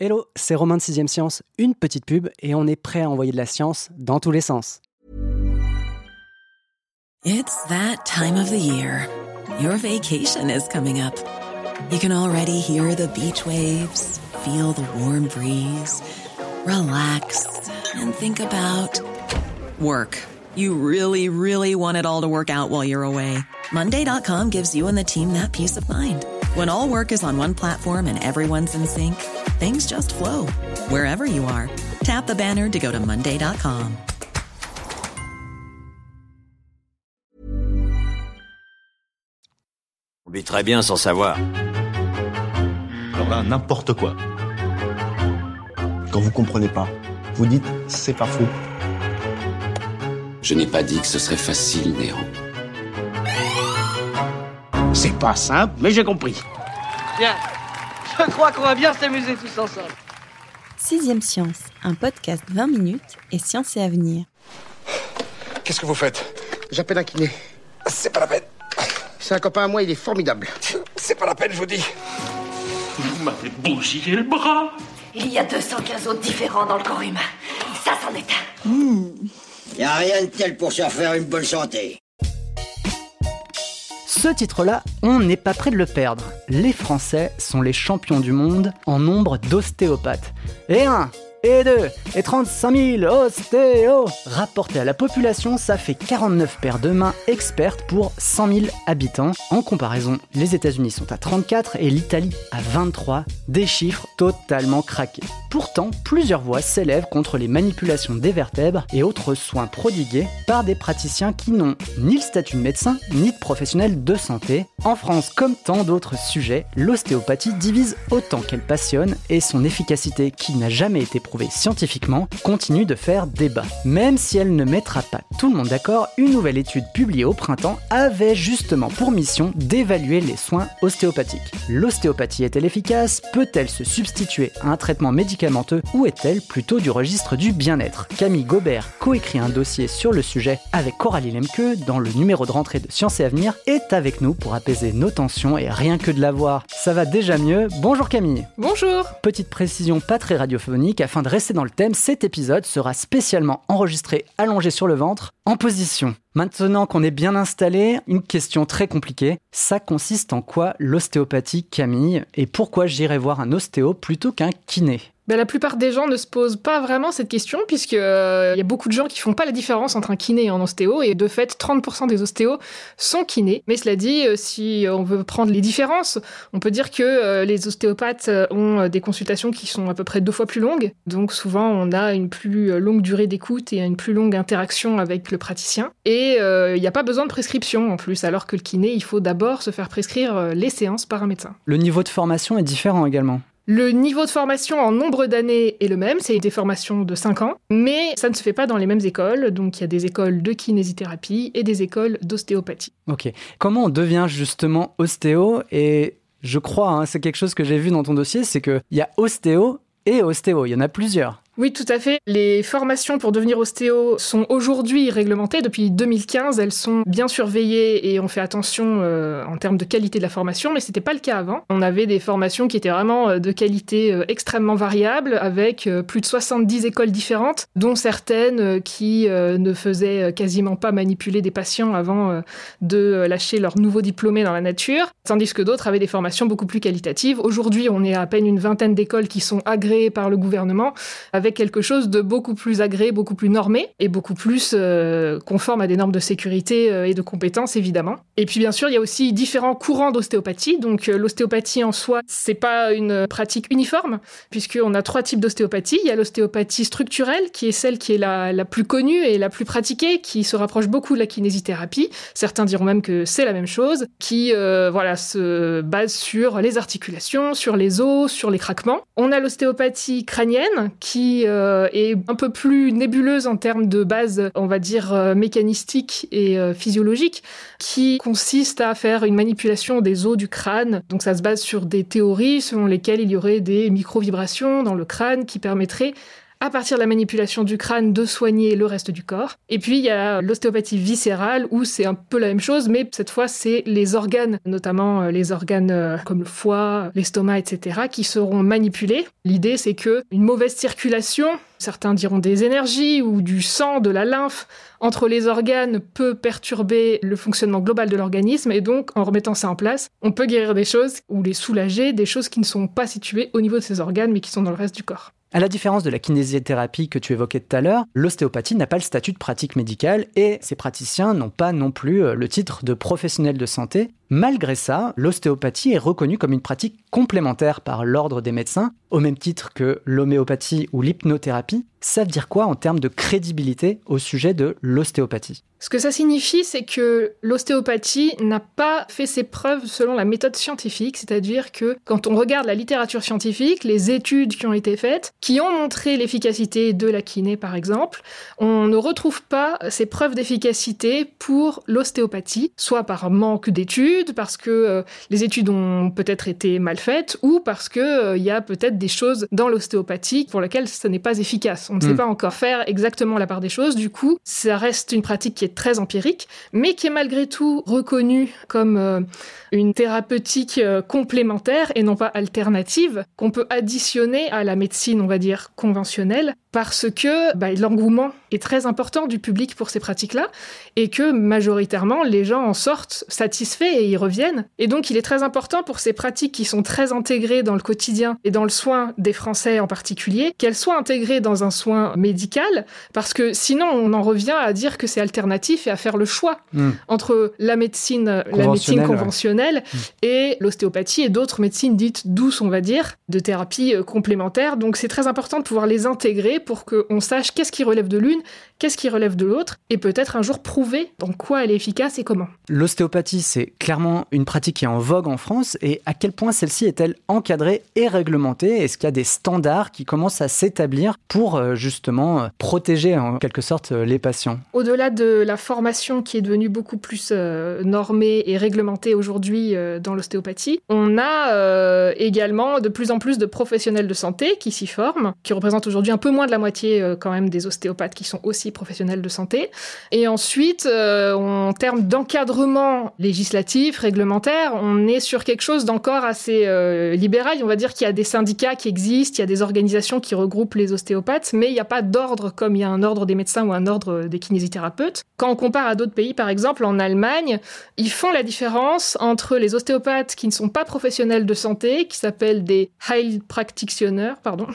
Hello, c'est Romain de 6ème Science, une petite pub et on est prêt à envoyer de la science dans tous les sens. It's that time of the year. Your vacation is coming up. You can already hear the beach waves, feel the warm breeze, relax and think about work. You really, really want it all to work out while you're away. Monday.com gives you and the team that peace of mind. When all work is on one platform and everyone's in sync, things just flow wherever you are. Tap the banner to go to Monday.com. On vit très bien sans savoir. Alors là, n'importe quoi. Quand vous comprenez pas, vous dites c'est pas faux. Je n'ai pas dit que ce serait facile, Néron. C'est pas simple, mais j'ai compris. Bien. Je crois qu'on va bien s'amuser tous ensemble. Sixième Science, un podcast 20 minutes et science et avenir. Qu'est-ce que vous faites? J'appelle un kiné. C'est pas la peine. C'est un copain à moi, il est formidable. C'est pas la peine, je vous dis. Vous m'avez bousillé le bras. Il y a 215 autres différents dans le corps humain. Ça, c'en est un. Mmh. Y a rien de tel pour se refaire une bonne santé. Ce titre-là, on n'est pas prêt de le perdre. Les Français sont les champions du monde en nombre d'ostéopathes. Et un, et 2 et 35 000 ostéos. Rapporté à la population, ça fait 49 paires de mains expertes pour 100 000 habitants. En comparaison, les États-Unis sont à 34 et l'Italie à 23, des chiffres totalement craqués. Pourtant, plusieurs voix s'élèvent contre les manipulations des vertèbres et autres soins prodigués par des praticiens qui n'ont ni le statut de médecin ni de professionnel de santé. En France, comme tant d'autres sujets, l'ostéopathie divise autant qu'elle passionne et son efficacité qui n'a jamais été scientifiquement continue de faire débat. Même si elle ne mettra pas tout le monde d'accord, une nouvelle étude publiée au printemps avait justement pour mission d'évaluer les soins ostéopathiques. L'ostéopathie est-elle efficace? Peut-elle se substituer à un traitement médicamenteux ou est-elle plutôt du registre du bien-être? Camille Gobert coécrit un dossier sur le sujet avec Coralie Lemke dans le numéro de rentrée de Sciences et Avenir est avec nous pour apaiser nos tensions et rien que de la voir. Ça va déjà mieux? Bonjour Camille. Bonjour. Petite précision pas très radiophonique afin de rester dans le thème, cet épisode sera spécialement enregistré allongé sur le ventre, en position. Maintenant qu'on est bien installé, une question très compliquée. Ça consiste en quoi l'ostéopathie, Camille? Et pourquoi j'irai voir un ostéo plutôt qu'un kiné? Ben, la plupart des gens ne se posent pas vraiment cette question, puisqu'il euh, y a beaucoup de gens qui font pas la différence entre un kiné et un ostéo, et de fait, 30% des ostéos sont kinés. Mais cela dit, euh, si on veut prendre les différences, on peut dire que euh, les ostéopathes ont des consultations qui sont à peu près deux fois plus longues, donc souvent on a une plus longue durée d'écoute et une plus longue interaction avec le praticien. Et il n'y a pas besoin de prescription en plus, alors que le kiné, il faut d'abord se faire prescrire les séances par un médecin. Le niveau de formation est différent également. Le niveau de formation en nombre d'années est le même, c'est des formations de 5 ans, mais ça ne se fait pas dans les mêmes écoles. Donc il y a des écoles de kinésithérapie et des écoles d'ostéopathie. Ok. Comment on devient justement ostéo? Et je crois, hein, c'est quelque chose que j'ai vu dans ton dossier, c'est qu'il y a ostéo et ostéo, il y en a plusieurs. Oui, tout à fait. Les formations pour devenir ostéo sont aujourd'hui réglementées. Depuis 2015, elles sont bien surveillées et on fait attention euh, en termes de qualité de la formation, mais c'était pas le cas avant. On avait des formations qui étaient vraiment euh, de qualité euh, extrêmement variable, avec plus de 70 écoles différentes, dont certaines qui ne faisaient quasiment pas manipuler des patients avant de lâcher leur nouveau diplômé dans la nature, tandis que d'autres avaient des formations beaucoup plus qualitatives. Aujourd'hui, on est à peine une vingtaine d'écoles qui sont agréées par le gouvernement, avec quelque chose de beaucoup plus agréé, beaucoup plus normé et beaucoup plus euh, conforme à des normes de sécurité euh, et de compétences évidemment. Et puis bien sûr, il y a aussi différents courants d'ostéopathie. Donc euh, l'ostéopathie en soi, c'est pas une pratique uniforme puisqu'on a trois types d'ostéopathie. Il y a l'ostéopathie structurelle qui est celle qui est la, la plus connue et la plus pratiquée, qui se rapproche beaucoup de la kinésithérapie. Certains diront même que c'est la même chose, qui voilà se base sur les articulations, sur les os, sur les craquements. On a l'ostéopathie crânienne qui euh, est un peu plus nébuleuse en termes de base, on va dire, euh, mécanistique et euh, physiologique, qui consiste à faire une manipulation des os du crâne. Donc ça se base sur des théories selon lesquelles il y aurait des micro-vibrations dans le crâne qui permettraient à partir de la manipulation du crâne, de soigner le reste du corps. Et puis il y a l'ostéopathie viscérale où c'est un peu la même chose, mais cette fois c'est les organes, notamment euh, les organes euh, comme le foie, l'estomac, etc., qui seront manipulés. L'idée c'est que une mauvaise circulation, certains diront des énergies ou du sang, de la lymphe, entre les organes peut perturber le fonctionnement global de l'organisme et donc en remettant ça en place, on peut guérir des choses ou les soulager, des choses qui ne sont pas situées au niveau de ces organes mais qui sont dans le reste du corps. À la différence de la kinésithérapie que tu évoquais tout à l'heure, l'ostéopathie n'a pas le statut de pratique médicale et ses praticiens n'ont pas non plus euh, le titre de professionnel de santé. Malgré ça, l'ostéopathie est reconnue comme une pratique complémentaire par l'ordre des médecins, au même titre que l'homéopathie ou l'hypnothérapie. Ça veut dire quoi en termes de crédibilité au sujet de l'ostéopathie? Ce que ça signifie, c'est que l'ostéopathie n'a pas fait ses preuves selon la méthode scientifique, c'est-à-dire que quand on regarde la littérature scientifique, les études qui ont été faites, qui ont montré l'efficacité de la kiné par exemple, on ne retrouve pas ces preuves d'efficacité pour l'ostéopathie, soit par manque d'études, parce que euh, les études ont peut-être été mal faites, ou parce qu'il euh, y a peut-être des choses dans l'ostéopathie pour lesquelles ce n'est pas efficace. On ne sait Mm. pas encore faire exactement la part des choses. Du coup, ça reste une pratique qui est très empirique, mais qui est malgré tout reconnue comme euh, une thérapeutique complémentaire et non pas alternative, qu'on peut additionner à la médecine, on va dire, conventionnelle, parce que bah, l'engouement est très important du public pour ces pratiques-là, et que majoritairement, les gens en sortent satisfaits et y reviennent. Et donc, il est très important pour ces pratiques qui sont très intégrées dans le quotidien et dans le soin des Français en particulier, qu'elles soient intégrées dans un soin médical, parce que sinon, on en revient à dire que c'est alternatif et à faire le choix Mm. entre la médecine, la médecine Conventionnelle, ouais. conventionnelle et l'ostéopathie et d'autres médecines dites douces, on va dire, de thérapie euh, complémentaire. Donc c'est très important de pouvoir les intégrer pour qu'on sache qu'est-ce qui relève de l'une, qu'est-ce qui relève de l'autre, et peut-être un jour prouver dans quoi elle est efficace et comment. L'ostéopathie, c'est clairement une pratique qui est en vogue en France et à quel point celle-ci est-elle encadrée et réglementée? Est-ce qu'il y a des standards qui commencent à s'établir pour euh, justement euh, protéger en quelque sorte euh, les patients? Au-delà de la formation qui est devenue beaucoup plus euh, normée et réglementée aujourd'hui euh, dans l'ostéopathie, on a euh, également de plus en plus de professionnels de santé qui s'y forment, qui représentent aujourd'hui un peu moins de la moitié quand même des ostéopathes qui sont aussi professionnels de santé. Et ensuite, euh, en termes d'encadrement législatif, réglementaire, on est sur quelque chose d'encore assez euh, libéral. On va dire qu'il y a des syndicats qui existent, il y a des organisations qui regroupent les ostéopathes, mais il n'y a pas d'ordre comme il y a un ordre des médecins ou un ordre des kinésithérapeutes. Quand on compare à d'autres pays, par exemple en Allemagne, ils font la différence entre les ostéopathes qui ne sont pas professionnels de santé, qui s'appellent des Heilpraktitioner, pardon,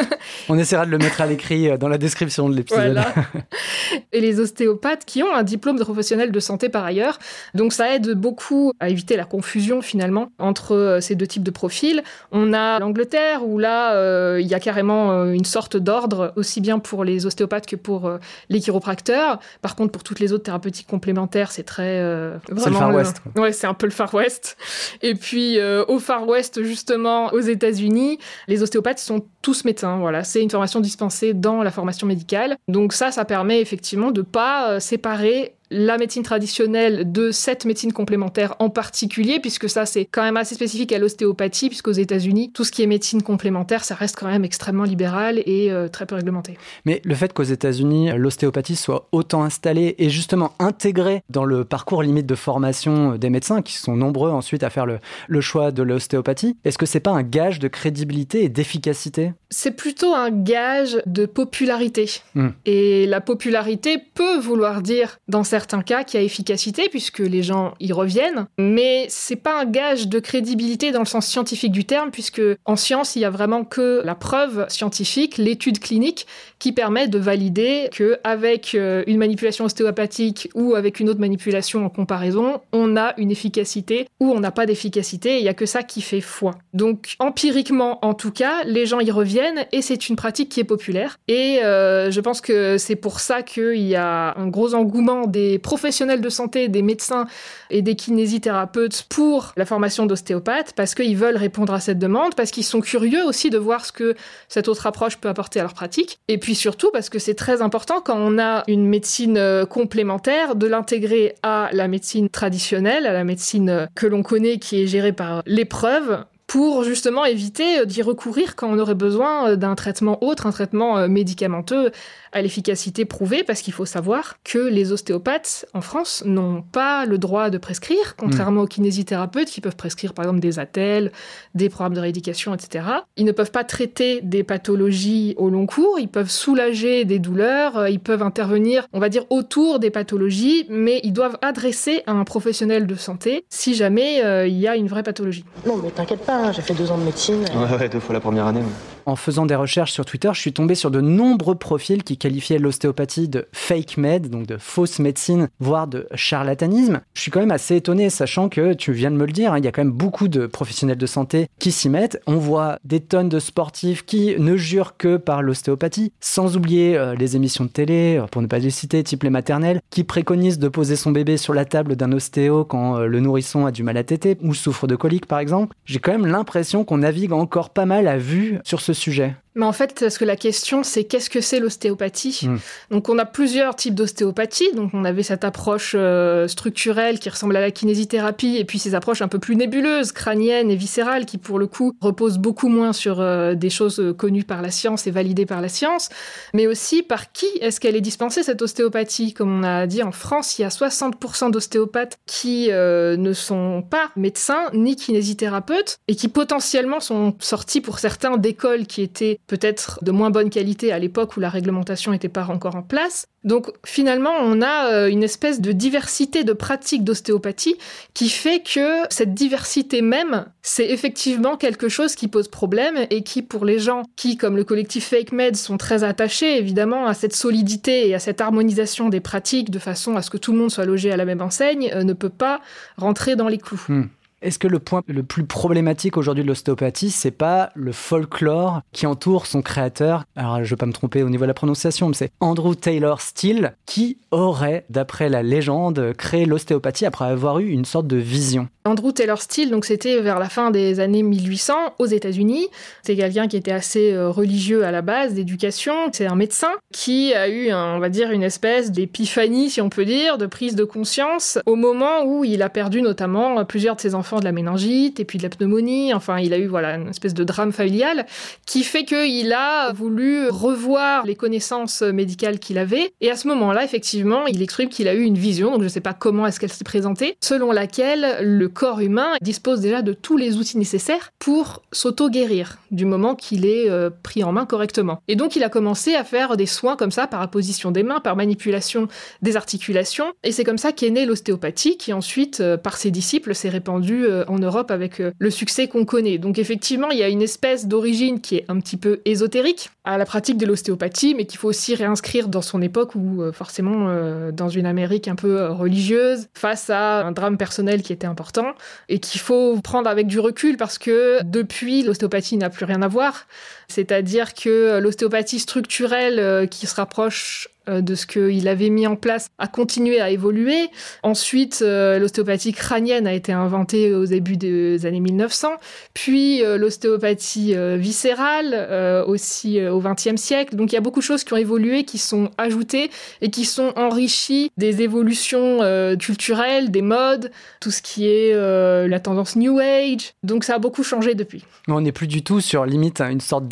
On essaiera de le mettre à l'écrit euh, dans la description de l'épisode. Voilà. et les ostéopathes qui ont un diplôme de professionnel de santé par ailleurs. Donc ça aide beaucoup à éviter la confusion finalement entre euh, ces deux types de profils. On a l'Angleterre où là euh, il y a carrément euh, une sorte d'ordre aussi bien pour les ostéopathes que pour euh, les chiropracteurs. Par contre pour toutes les autres thérapeutiques complémentaires c'est très euh, C'est le Far West, Ouais c'est un peu le Far West. Et puis au Far West justement aux États-Unis les ostéopathes sont tous médecins. Voilà c'est une formation dispensée dans la formation médicale. Donc ça ça permet effectivement de pas euh, séparer la médecine traditionnelle de cette médecine complémentaire en particulier, puisque ça c'est quand même assez spécifique à l'ostéopathie, puisqu'aux États-Unis, tout ce qui est médecine complémentaire, ça reste quand même extrêmement libéral et euh, très peu réglementé. Mais le fait qu'aux États-Unis, l'ostéopathie soit autant installée et justement intégrée dans le parcours limite de formation des médecins, qui sont nombreux ensuite à faire le, le choix de l'ostéopathie, est-ce que c'est pas un gage de crédibilité et d'efficacité? C'est plutôt un gage de popularité. Hmm. Et la popularité peut vouloir dire, dans certains cas, qu'il y a efficacité, puisque les gens y reviennent. Mais c'est pas un gage de crédibilité dans le sens scientifique du terme, puisque en science, il y a vraiment que la preuve scientifique, l'étude clinique, qui permet de valider que avec euh, une manipulation ostéopathique ou avec une autre manipulation en comparaison, on a une efficacité ou on n'a pas d'efficacité. Il y a que ça qui fait foi. Donc empiriquement, en tout cas, les gens y reviennent et c'est une pratique qui est populaire. Et euh, je pense que c'est pour ça qu'il y a un gros engouement des professionnels de santé, des médecins et des kinésithérapeutes pour la formation d'ostéopathe parce qu'ils veulent répondre à cette demande, parce qu'ils sont curieux aussi de voir ce que cette autre approche peut apporter à leur pratique. Et puis surtout parce que c'est très important quand on a une médecine euh, complémentaire de l'intégrer à la médecine traditionnelle, à la médecine euh, que l'on connaît qui est gérée par l'épreuve pour justement éviter d'y recourir quand on aurait besoin d'un traitement autre, un traitement médicamenteux à l'efficacité prouvée, parce qu'il faut savoir que les ostéopathes en France n'ont pas le droit de prescrire, contrairement aux kinésithérapeutes qui peuvent prescrire par exemple des attelles, des programmes de rééducation, etc. Ils ne peuvent pas traiter des pathologies au long cours, ils peuvent soulager des douleurs, ils peuvent intervenir, on va dire, autour des pathologies, mais ils doivent adresser à un professionnel de santé si jamais euh, il y a une vraie pathologie. Non, mais t'inquiète pas, j'ai fait deux ans de médecine. Ouais, ouais, deux fois la première année. En faisant des recherches sur Twitter, je suis tombé sur de nombreux profils qui qualifiaient l'ostéopathie de fake med, donc de fausse médecine, voire de charlatanisme. Je suis quand même assez étonné, sachant que, tu viens de me le dire, hein, il y a quand même beaucoup de professionnels de santé qui s'y mettent. On voit des tonnes de sportifs qui ne jurent que par l'ostéopathie, sans oublier euh, les émissions de télé, euh, pour ne pas les citer, type les maternelles, qui préconisent de poser son bébé sur la table d'un ostéo quand euh, le nourrisson a du mal à téter ou souffre de colique par exemple. J'ai quand même l'impression qu'on navigue encore pas mal à vue sur ce sujet. Mais en fait, parce que la question, c'est qu'est-ce que c'est l'ostéopathie mmh. Donc, on a plusieurs types d'ostéopathie. Donc, on avait cette approche euh, structurelle qui ressemble à la kinésithérapie, et puis ces approches un peu plus nébuleuses, crâniennes et viscérales, qui pour le coup reposent beaucoup moins sur euh, des choses connues par la science et validées par la science, mais aussi par qui est-ce qu'elle est dispensée cette ostéopathie? Comme on a dit en France, il y a 60% d'ostéopathes qui euh, ne sont pas médecins ni kinésithérapeutes et qui potentiellement sont sortis pour certains d'écoles qui étaient peut-être de moins bonne qualité à l'époque où la réglementation n'était pas encore en place. Donc finalement, on a euh, une espèce de diversité de pratiques d'ostéopathie qui fait que cette diversité même, c'est effectivement quelque chose qui pose problème et qui, pour les gens qui, comme le collectif Fake Med, sont très attachés évidemment à cette solidité et à cette harmonisation des pratiques de façon à ce que tout le monde soit logé à la même enseigne, euh, ne peut pas rentrer dans les clous. Hmm. Est-ce que le point le plus problématique aujourd'hui de l'ostéopathie, c'est pas le folklore qui entoure son créateur? Alors, je vais pas me tromper au niveau de la prononciation, mais c'est Andrew Taylor Steele qui aurait, d'après la légende, créé l'ostéopathie après avoir eu une sorte de vision. Andrew Taylor Steele, donc c'était vers la fin des années 1800 aux États-Unis. C'est quelqu'un qui était assez euh, religieux à la base, d'éducation. C'est un médecin qui a eu, on va dire, une espèce d'épiphanie, si on peut dire, de prise de conscience au moment où il a perdu notamment plusieurs de ses enfants de la méningite et puis de la pneumonie. Enfin, il a eu voilà une espèce de drame familial qui fait qu'il a voulu revoir les connaissances médicales qu'il avait. Et à ce moment-là, effectivement, il exprime qu'il a eu une vision. Donc je ne sais pas comment est-ce qu'elle s'est présentée, selon laquelle le corps humain dispose déjà de tous les outils nécessaires pour s'auto-guérir du moment qu'il est euh, pris en main correctement. Et donc il a commencé à faire des soins comme ça par apposition des mains, par manipulation des articulations. Et c'est comme ça qu'est née l'ostéopathie qui ensuite, euh, par ses disciples, s'est répandue euh, en Europe avec le succès qu'on connaît. Donc effectivement, il y a une espèce d'origine qui est un petit peu ésotérique à la pratique de l'ostéopathie, mais qu'il faut aussi réinscrire dans son époque où forcément dans une Amérique un peu religieuse, face à un drame personnel qui était important et qu'il faut prendre avec du recul parce que depuis, l'ostéopathie n'a plus rien à voir. C'est-à-dire que l'ostéopathie structurelle euh, qui se rapproche euh, de ce qu'il avait mis en place a continué à évoluer. Ensuite, euh, l'ostéopathie crânienne a été inventée au début des années 1900, puis euh, l'ostéopathie viscérale aussi au XXe siècle. Donc il y a beaucoup de choses qui ont évolué, qui sont ajoutées et qui sont enrichies des évolutions culturelles, des modes, tout ce qui est la tendance New Age. Donc ça a beaucoup changé depuis. On n'est plus du tout sur limite une sorte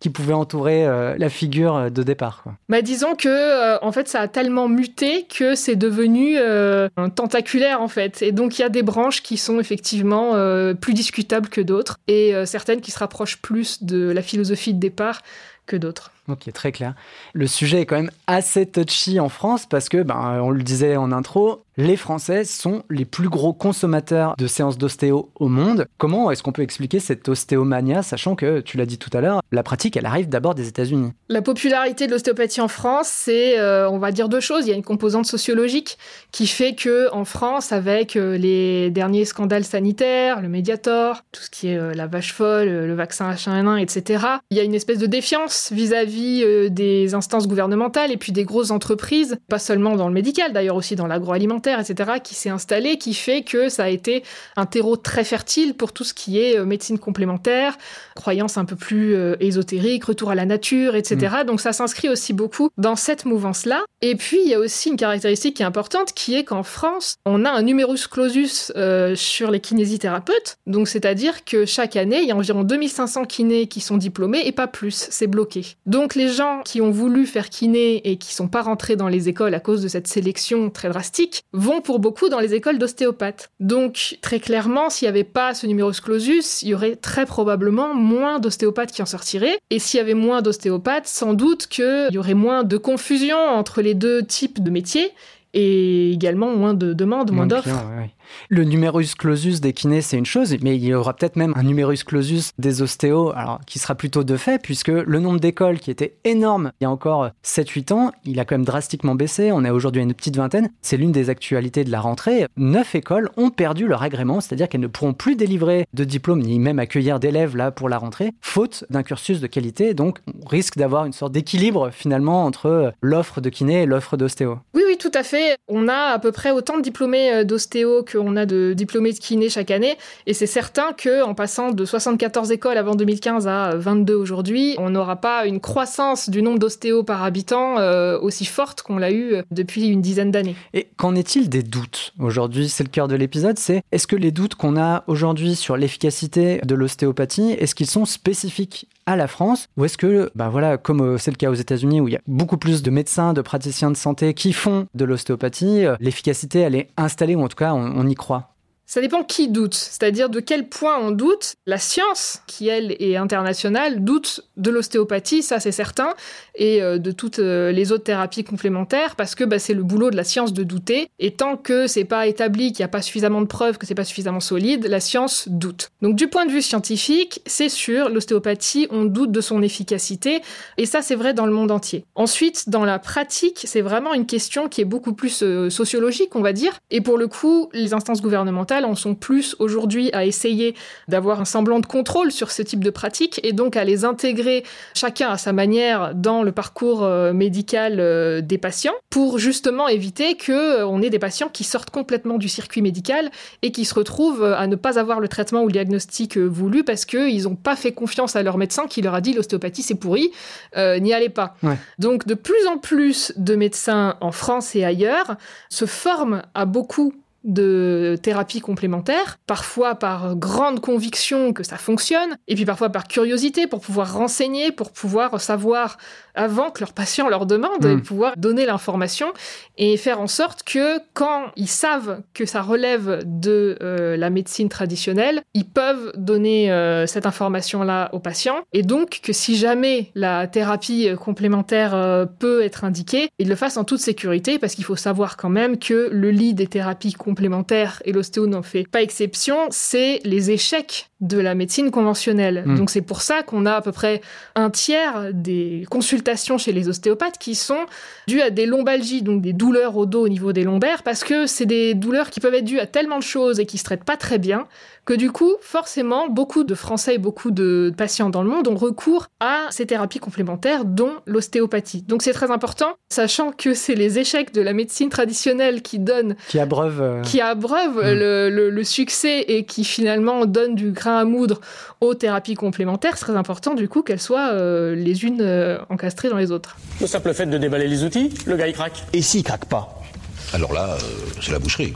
qui pouvait entourer la figure de départ. Quoi. Bah, disons que euh, en fait ça a tellement muté que c'est devenu euh, un tentaculaire en fait. Et donc il y a des branches qui sont effectivement euh, plus discutables que d'autres et certaines qui se rapprochent plus de la philosophie de départ que d'autres. Ok, très clair. Le sujet est quand même assez touchy en France parce que, ben, on le disait en intro, les Français sont les plus gros consommateurs de séances d'ostéo au monde. Comment est-ce qu'on peut expliquer cette ostéomania, sachant que, tu l'as dit tout à l'heure, la pratique, elle arrive d'abord des États-Unis? La popularité de l'ostéopathie en France, c'est, euh, on va dire deux choses. Il y a une composante sociologique qui fait que en France, avec euh, les derniers scandales sanitaires, le Mediator, tout ce qui est euh, la vache folle, le vaccin H1N1, etc., il y a une espèce de défiance vis-à-vis des instances gouvernementales et puis des grosses entreprises, pas seulement dans le médical, d'ailleurs aussi dans l'agroalimentaire, etc., qui s'est installé, qui fait que ça a été un terreau très fertile pour tout ce qui est euh, médecine complémentaire, croyances un peu plus euh, ésotériques, retour à la nature, etc. Donc ça s'inscrit aussi beaucoup dans cette mouvance-là. Et puis il y a aussi une caractéristique qui est importante, qui est qu'en France, on a un numerus clausus sur les kinésithérapeutes. Donc c'est-à-dire que chaque année, il y a environ 2500 kinés qui sont diplômés et pas plus, c'est bloqué. Donc les gens qui ont voulu faire kiné et qui sont pas rentrés dans les écoles à cause de cette sélection très drastique vont pour beaucoup dans les écoles d'ostéopathes. Donc très clairement, s'il n'y avait pas ce numerus clausus, il y aurait très probablement moins d'ostéopathes qui en sortiraient. Et s'il y avait moins d'ostéopathes, sans doute qu'il y aurait moins de confusion entre les deux types de métiers et également moins de demandes, moins, d'offres. Le numerus clausus des kinés, c'est une chose, mais il y aura peut-être même un numerus clausus des ostéos, alors qui sera plutôt de fait, puisque le nombre d'écoles qui était énorme il y a encore 7-8 ans, il a quand même drastiquement baissé. On est aujourd'hui à une petite vingtaine. C'est l'une des actualités de la rentrée. Neuf écoles ont perdu leur agrément, c'est-à-dire qu'elles ne pourront plus délivrer de diplôme ni même accueillir d'élèves là pour la rentrée, faute d'un cursus de qualité. Donc, on risque d'avoir une sorte d'équilibre finalement entre l'offre de kiné et l'offre d'ostéo. Oui, oui, tout à fait. On a à peu près autant de diplômés euh, d'ostéo que on a de diplômés de kiné chaque année. Et c'est certain qu'en passant de 74 écoles avant 2015 à 22 aujourd'hui, on n'aura pas une croissance du nombre d'ostéos par habitant euh, aussi forte qu'on l'a eu depuis une dizaine d'années. Et qu'en est-il des doutes Aujourd'hui, c'est le cœur de l'épisode, c'est est-ce que les doutes qu'on a aujourd'hui sur l'efficacité de l'ostéopathie, est-ce qu'ils sont spécifiques à la France? Ou est-ce que, bah voilà, comme euh, c'est le cas aux États-Unis où il y a beaucoup plus de médecins, de praticiens de santé qui font de l'ostéopathie, euh, l'efficacité elle est installée ou en tout cas on, on y croit ça dépend qui doute, c'est-à-dire de quel point on doute. La science, qui elle est internationale, doute de l'ostéopathie, ça c'est certain, et euh, de toutes euh, les autres thérapies complémentaires, parce que bah, c'est le boulot de la science de douter. Et tant que c'est pas établi, qu'il n'y a pas suffisamment de preuves, que c'est pas suffisamment solide, la science doute. Donc du point de vue scientifique, c'est sûr, l'ostéopathie, on doute de son efficacité, et ça c'est vrai dans le monde entier. Ensuite, dans la pratique, c'est vraiment une question qui est beaucoup plus euh, sociologique, on va dire, et pour le coup, les instances gouvernementales en sont plus aujourd'hui à essayer d'avoir un semblant de contrôle sur ce type de pratiques et donc à les intégrer chacun à sa manière dans le parcours euh, médical euh, des patients pour justement éviter que euh, on ait des patients qui sortent complètement du circuit médical et qui se retrouvent à ne pas avoir le traitement ou le diagnostic voulu parce qu'ils n'ont pas fait confiance à leur médecin qui leur a dit l'ostéopathie c'est pourri, n'y allez pas. Donc de plus en plus de médecins en France et ailleurs se forment à beaucoup de thérapie complémentaire, parfois par grande conviction que ça fonctionne, et puis parfois par curiosité pour pouvoir renseigner, pour pouvoir savoir avant que leur patient leur demande, et hmm. pouvoir donner l'information et faire en sorte que quand ils savent que ça relève de euh, la médecine traditionnelle, ils peuvent donner euh, cette information-là aux patients, et donc que si jamais la thérapie complémentaire euh, peut être indiquée, ils le fassent en toute sécurité, parce qu'il faut savoir quand même que le lit des thérapies complémentaires complémentaire, et l'ostéo n'en fait pas exception, c'est les échecs de la médecine conventionnelle. Hmm. Donc c'est pour ça qu'on a à peu près un tiers des consultations chez les ostéopathes qui sont dues à des lombalgies, donc des douleurs au dos au niveau des lombaires, parce que c'est des douleurs qui peuvent être dues à tellement de choses et qui se traitent pas très bien que du coup, forcément, beaucoup de Français et beaucoup de patients dans le monde ont recours à ces thérapies complémentaires, dont l'ostéopathie. Donc c'est très important, sachant que c'est les échecs de la médecine traditionnelle qui donnent... Qui abreuvent... Euh, qui abreuvent hmm. le, succès et qui finalement donnent du grain à moudre aux thérapies complémentaires. C'est très important du coup qu'elles soient euh, les unes euh, encastrées dans les autres. Le simple fait de déballer les outils, le gars il craque. Et s'il craque pas Alors là, c'est la boucherie.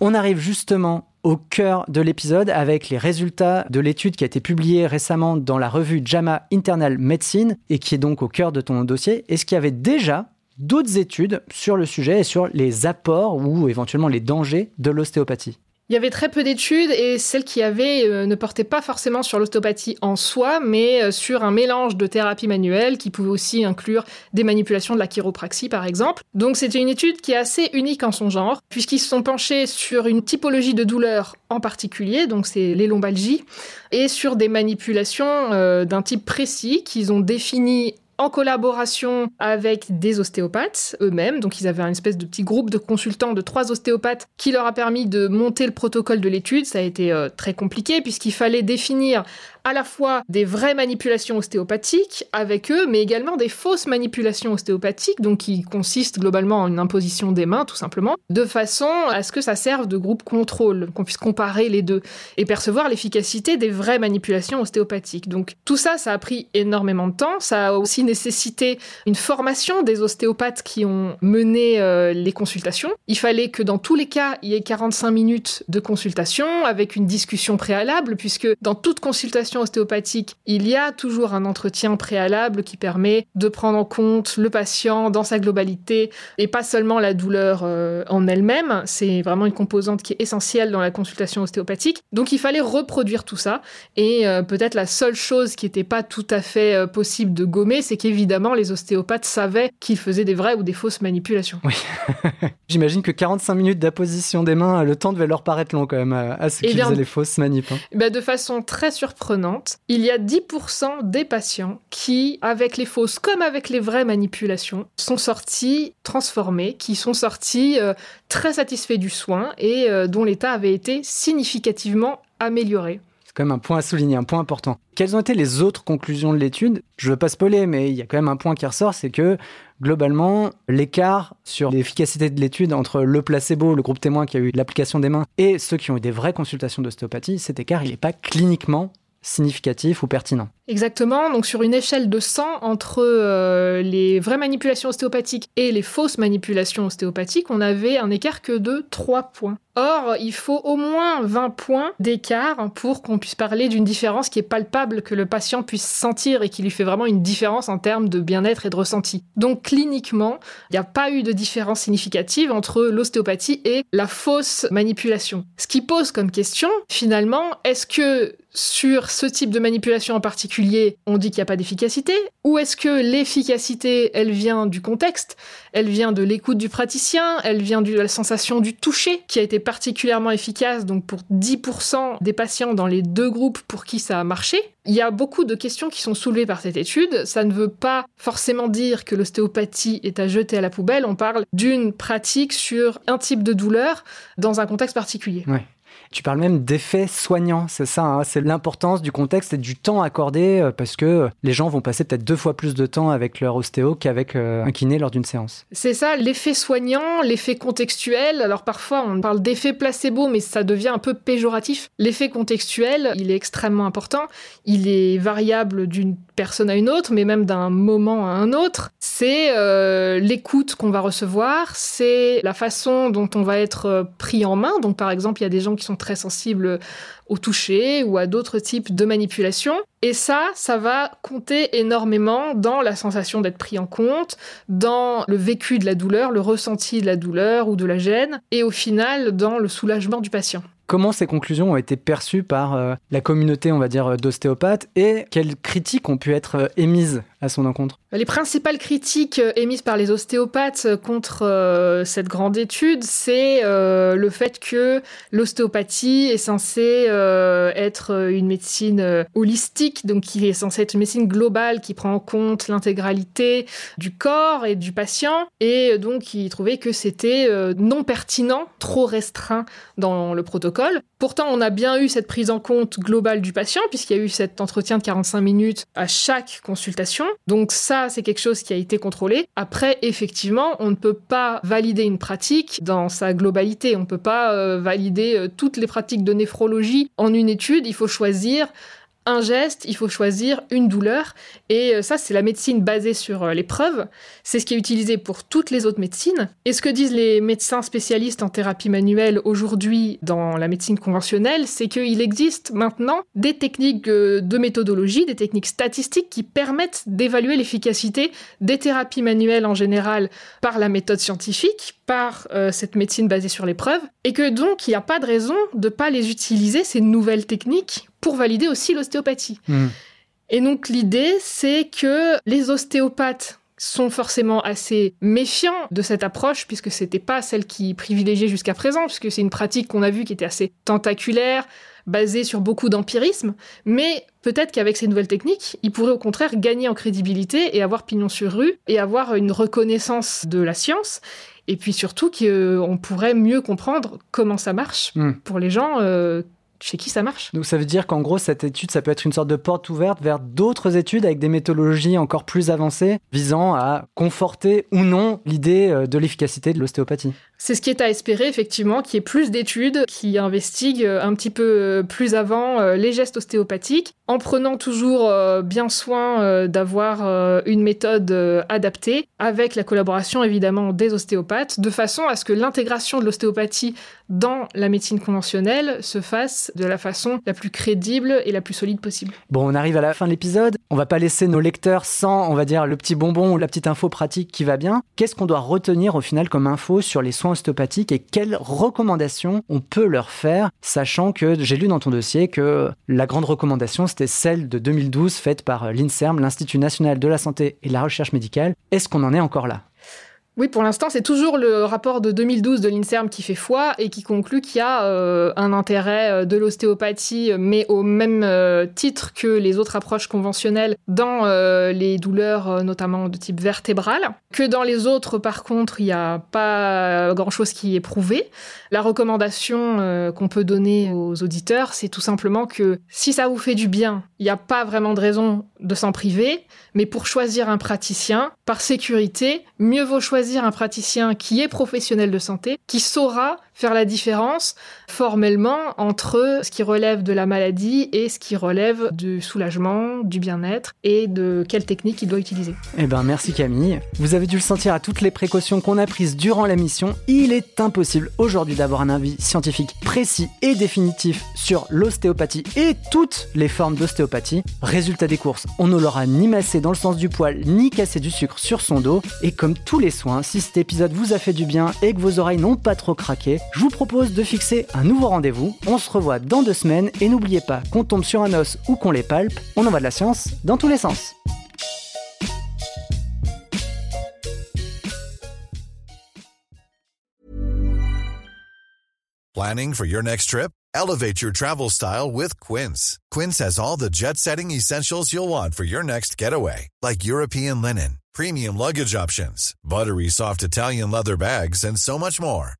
On arrive justement au cœur de l'épisode avec les résultats de l'étude qui a été publiée récemment dans la revue JAMA Internal Medicine et qui est donc au cœur de ton dossier. Est-ce qu'il y avait déjà d'autres études sur le sujet et sur les apports ou éventuellement les dangers de l'ostéopathie? Il y avait très peu d'études et celles qui avaient euh, ne portaient pas forcément sur l'ostéopathie en soi, mais euh, sur un mélange de thérapie manuelle qui pouvait aussi inclure des manipulations de la chiropraxie par exemple. Donc c'était une étude qui est assez unique en son genre, puisqu'ils se sont penchés sur une typologie de douleur en particulier, donc c'est les lombalgies, et sur des manipulations euh, d'un type précis qu'ils ont défini en collaboration avec des ostéopathes eux-mêmes. Donc ils avaient une espèce de petit groupe de consultants de trois ostéopathes qui leur a permis de monter le protocole de l'étude. Ça a été euh, très compliqué puisqu'il fallait définir à la fois des vraies manipulations ostéopathiques avec eux, mais également des fausses manipulations ostéopathiques, donc qui consistent globalement en une imposition des mains, tout simplement, de façon à ce que ça serve de groupe contrôle, qu'on puisse comparer les deux et percevoir l'efficacité des vraies manipulations ostéopathiques. Donc tout ça, ça a pris énormément de temps. Ça a aussi nécessité une formation des ostéopathes qui ont mené euh, les consultations. Il fallait que dans tous les cas, il y ait 45 minutes de consultation avec une discussion préalable, puisque dans toute consultation ostéopathique, il y a toujours un entretien préalable qui permet de prendre en compte le patient dans sa globalité et pas seulement la douleur euh, en elle-même. C'est vraiment une composante qui est essentielle dans la consultation ostéopathique. Donc il fallait reproduire tout ça. Et euh, peut-être la seule chose qui n'était pas tout à fait euh, possible de gommer, c'est qu'évidemment les ostéopathes savaient qu'ils faisaient des vraies ou des fausses manipulations. Oui. J'imagine que 45 minutes d'apposition des mains, le temps devait leur paraître long quand même à ceux qui faisaient les fausses manip. Hein. Bah de façon très surprenante, il y a 10% des patients qui, avec les fausses comme avec les vraies manipulations, sont sortis transformés, qui sont sortis euh, très satisfaits du soin et euh, dont l'état avait été significativement amélioré. C'est quand même un point à souligner, un point important. Quelles ont été les autres conclusions de l'étude? Je ne veux pas spoiler, mais il y a quand même un point qui ressort, c'est que globalement, l'écart sur l'efficacité de l'étude entre le placebo, le groupe témoin qui a eu l'application des mains, et ceux qui ont eu des vraies consultations d'ostéopathie, cet écart, il n'est pas cliniquement significatif ou pertinent. Exactement, donc sur une échelle de 100 entre euh, les vraies manipulations ostéopathiques et les fausses manipulations ostéopathiques, on avait un écart que de 3 points. Or, il faut au moins 20 points d'écart pour qu'on puisse parler d'une différence qui est palpable, que le patient puisse sentir et qui lui fait vraiment une différence en termes de bien-être et de ressenti. Donc cliniquement, il n'y a pas eu de différence significative entre l'ostéopathie et la fausse manipulation. Ce qui pose comme question, finalement, est-ce que sur ce type de manipulation en particulier, on dit qu'il n'y a pas d'efficacité Ou est-ce que l'efficacité, elle vient du contexte Elle vient de l'écoute du praticien Elle vient de la sensation du toucher, qui a été particulièrement efficace, donc pour 10% des patients dans les deux groupes pour qui ça a marché il y a beaucoup de questions qui sont soulevées par cette étude. Ça ne veut pas forcément dire que l'ostéopathie est à jeter à la poubelle. On parle d'une pratique sur un type de douleur dans un contexte particulier. Tu parles même d'effets soignants, c'est ça, hein. c'est l'importance du contexte et du temps accordé euh, parce que les gens vont passer peut-être deux fois plus de temps avec leur ostéo qu'avec euh, un kiné lors d'une séance. C'est ça, l'effet soignant, l'effet contextuel. Alors parfois on parle d'effet placebo, mais ça devient un peu péjoratif. L'effet contextuel, il est extrêmement important. Il est variable d'une personne à une autre, mais même d'un moment à un autre. C'est euh, l'écoute qu'on va recevoir, c'est la façon dont on va être pris en main. Donc par exemple, il y a des gens qui sont très sensibles au toucher ou à d'autres types de manipulations. Et ça, ça va compter énormément dans la sensation d'être pris en compte, dans le vécu de la douleur, le ressenti de la douleur ou de la gêne, et au final, dans le soulagement du patient. Comment ces conclusions ont été perçues par euh, la communauté, on va dire, d'ostéopathes et quelles critiques ont pu être euh, émises à son encontre? Les principales critiques euh, émises par les ostéopathes contre cette grande étude, c'est le fait que l'ostéopathie est censée être une médecine holistique, donc qui est censée être une médecine globale qui prend en compte l'intégralité du corps et du patient, et donc ils trouvaient que c'était non pertinent, trop restreint dans le protocole Pourtant, on a bien eu cette prise en compte globale du patient, puisqu'il y a eu cet entretien de 45 minutes à chaque consultation. Donc ça, c'est quelque chose qui a été contrôlé. Après, effectivement, on ne peut pas valider une pratique dans sa globalité. On ne peut pas euh, valider euh, toutes les pratiques de néphrologie en une étude. Il faut choisir un geste, il faut choisir une douleur. Et euh, ça, c'est la médecine basée sur euh, les preuves. C'est ce qui est utilisé pour toutes les autres médecines. Et ce que disent les médecins spécialistes en thérapie manuelle aujourd'hui dans la médecine conventionnelle, c'est qu'il existe maintenant des techniques euh, de méthodologie, des techniques statistiques qui permettent d'évaluer l'efficacité des thérapies manuelles en général par la méthode scientifique, par cette médecine basée sur les preuves, et que donc il n'y a pas de raison de ne pas les utiliser, ces nouvelles techniques, pour valider aussi l'ostéopathie. Hmm. Et donc l'idée, c'est que les ostéopathes sont forcément assez méfiants de cette approche puisque c'était pas celle qui privilégiait jusqu'à présent puisque c'est une pratique qu'on a vue qui était assez tentaculaire, basée sur beaucoup d'empirisme, mais peut-être qu'avec ces nouvelles techniques, ils pourraient au contraire gagner en crédibilité et avoir pignon sur rue et avoir une reconnaissance de la science et puis surtout qu'on pourrait mieux comprendre comment ça marche hmm. pour les gens euh, chez qui ça marche. Donc ça veut dire qu'en gros, cette étude, ça peut être une sorte de porte ouverte vers d'autres études avec des méthodologies encore plus avancées visant à conforter ou non l'idée euh, de l'efficacité de l'ostéopathie. C'est ce qui est à espérer, effectivement, qu'il y ait plus d'études qui investiguent euh, un petit peu euh, plus avant les gestes ostéopathiques, en prenant toujours bien soin d'avoir une méthode adaptée, avec la collaboration évidemment des ostéopathes, de façon à ce que l'intégration de l'ostéopathie dans la médecine conventionnelle se fasse de la façon la plus crédible et la plus solide possible. Bon, on arrive à la fin de l'épisode. On va pas laisser nos lecteurs sans, on va dire, le petit bonbon ou la petite info pratique qui va bien. Qu'est-ce qu'on doit retenir au final comme info sur les soins et quelles recommandations on peut leur faire, sachant que j'ai lu dans ton dossier que la grande recommandation, c'était celle de 2012 faite par l'INSERM, l'Institut national de la santé et de la recherche médicale. Est-ce qu'on en est encore là? Oui, pour l'instant, c'est toujours le rapport de 2012 de l'INSERM qui fait foi et qui conclut qu'il y a euh, un intérêt euh, de l'ostéopathie, mais au même euh, titre que les autres approches conventionnelles dans les douleurs, notamment de type vertébral. Que dans les autres, par contre, il n'y a pas grand-chose qui est prouvé. La recommandation qu'on peut donner aux auditeurs, c'est tout simplement que si ça vous fait du bien, il n'y a pas vraiment de raison de s'en priver, mais pour choisir un praticien, par sécurité, mieux vaut choisir un praticien qui est professionnel de santé, qui saura faire la différence formellement entre ce qui relève de la maladie et ce qui relève du soulagement, du bien-être et de quelle technique il doit utiliser. Eh ben merci Camille. Vous avez dû le sentir à toutes les précautions qu'on a prises durant la mission. Il est impossible aujourd'hui d'avoir un avis scientifique précis et définitif sur l'ostéopathie et toutes les formes d'ostéopathie. Résultat des courses, on ne l'aura ni massé dans le sens du poil ni cassé du sucre sur son dos. Et comme tous les soins, si cet épisode vous a fait du bien et que vos oreilles n'ont pas trop craqué, je vous propose de fixer un nouveau rendez-vous. On se revoit dans deux semaines et n'oubliez pas qu'on tombe sur un os ou qu'on les palpe, on envoie de la science dans tous les sens. Planning for your next trip? Elevate your travel style with Quince. Quince has all the jet-setting essentials you'll want for your next getaway, like European linen, premium luggage options, buttery soft Italian leather bags, and so much more.